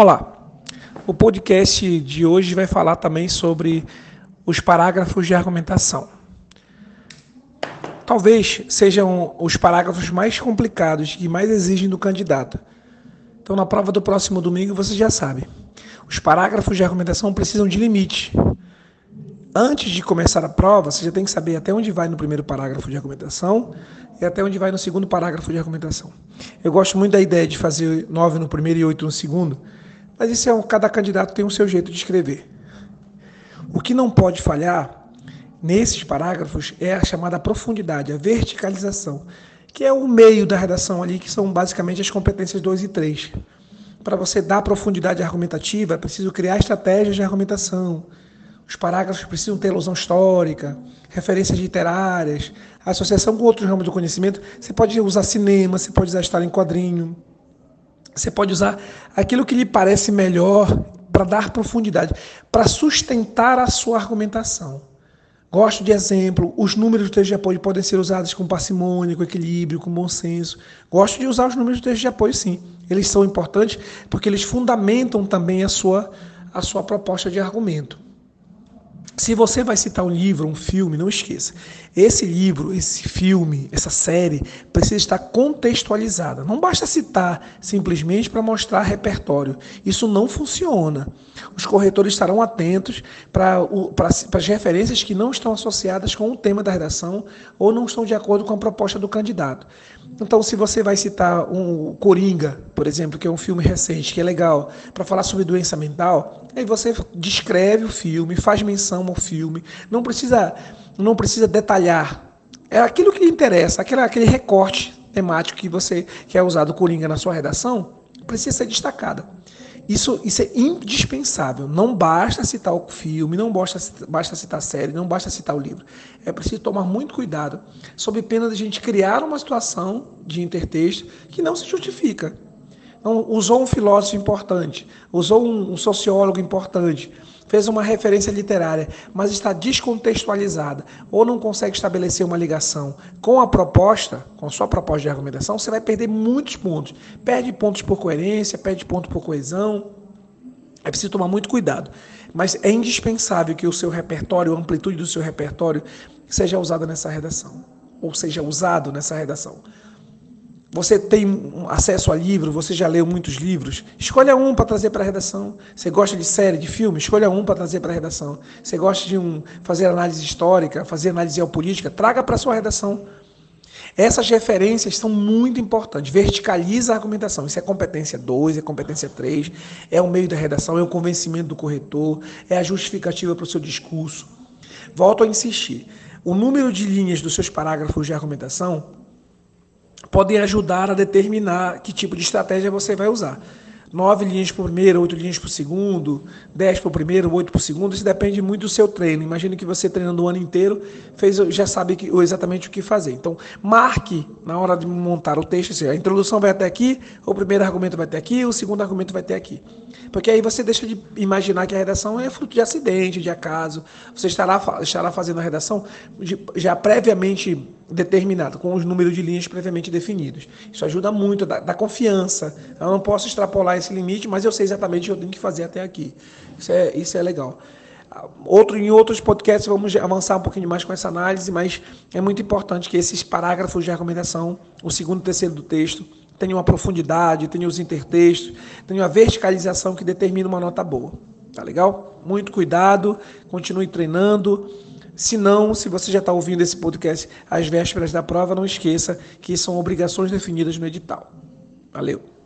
Olá, o podcast de hoje vai falar também sobre os parágrafos de argumentação. Talvez sejam os parágrafos mais complicados e mais exigem do candidato. Então, na prova do próximo domingo, você já sabe. Os parágrafos de argumentação precisam de limite. Antes de começar a prova, você já tem que saber até onde vai no primeiro parágrafo de argumentação e até onde vai no segundo parágrafo de argumentação. Eu gosto muito da ideia de fazer nove no primeiro e oito no segundo, mas isso é um, cada candidato tem o seu jeito de escrever. O que não pode falhar nesses parágrafos é a chamada profundidade, a verticalização, que é o meio da redação ali, que são basicamente as competências 2 e 3. Para você dar profundidade argumentativa, é preciso criar estratégias de argumentação. Os parágrafos precisam ter ilusão histórica, referências literárias, associação com outros ramos do conhecimento. Você pode usar cinema, você pode usar história em quadrinho, você pode usar aquilo que lhe parece melhor para dar profundidade, para sustentar a sua argumentação. Gosto de exemplo, os números do texto de apoio podem ser usados com parcimônia, com equilíbrio, com bom senso. Gosto de usar os números do texto de apoio, sim. Eles são importantes porque eles fundamentam também a sua, a sua proposta de argumento. Se você vai citar um livro, um filme, não esqueça. Esse livro, esse filme, essa série precisa estar contextualizada. Não basta citar simplesmente para mostrar repertório. Isso não funciona. Os corretores estarão atentos para, as referências que não estão associadas com o tema da redação ou não estão de acordo com a proposta do candidato. Então, se você vai citar um Coringa, por exemplo, que é um filme recente, que é legal, para falar sobre doença mental, aí você descreve o filme, faz menção ao filme, não precisa, não precisa detalhar. É aquilo que lhe interessa, aquele, aquele recorte temático que você que é usado Coringa na sua redação, precisa ser destacada. Isso, isso é indispensável. Não basta citar o filme, não basta, basta citar a série, não basta citar o livro. É preciso tomar muito cuidado, sob pena de a gente criar uma situação de intertexto que não se justifica. Então, usou um filósofo importante, usou um, um sociólogo importante, fez uma referência literária, mas está descontextualizada ou não consegue estabelecer uma ligação com a proposta, com a sua proposta de argumentação, você vai perder muitos pontos. Perde pontos por coerência, perde pontos por coesão. É preciso tomar muito cuidado. Mas é indispensável que o seu repertório, a amplitude do seu repertório, seja usada nessa redação. Ou seja usado nessa redação. Você tem acesso a livro, você já leu muitos livros. Escolha um para trazer para a redação. Você gosta de série, de filme? Escolha um para trazer para a redação. Você gosta de um, fazer análise histórica, fazer análise geopolítica? Traga para a sua redação. Essas referências são muito importantes. Verticaliza a argumentação. Isso é competência 2, é competência 3, é o meio da redação, é o convencimento do corretor, é a justificativa para o seu discurso. Volto a insistir. O número de linhas dos seus parágrafos de argumentação podem ajudar a determinar que tipo de estratégia você vai usar. Nove linhas por primeiro, oito linhas por segundo, dez por primeiro, oito por segundo, isso depende muito do seu treino. Imagine que você treinando o ano inteiro fez, já sabe que, exatamente o que fazer. Então, marque na hora de montar o texto, a introdução vai até aqui, o primeiro argumento vai até aqui, o segundo argumento vai até aqui. Porque aí você deixa de imaginar que a redação é fruto de acidente, de acaso. Você estará, estará fazendo a redação já previamente determinada, com os números de linhas previamente definidos. Isso ajuda muito, dá, dá, confiança. Eu não posso extrapolar esse limite, mas eu sei exatamente o que eu tenho que fazer até aqui. Isso é, isso é legal. Outro, em outros podcasts vamos avançar um pouquinho mais com essa análise, mas é muito importante que esses parágrafos de argumentação, o segundo e terceiro do texto, tenham uma profundidade, tenham os intertextos, tenham a verticalização que determina uma nota boa. Tá legal? Muito cuidado, continue treinando. Se não, se você já está ouvindo esse podcast às vésperas da prova, não esqueça que são obrigações definidas no edital. Valeu!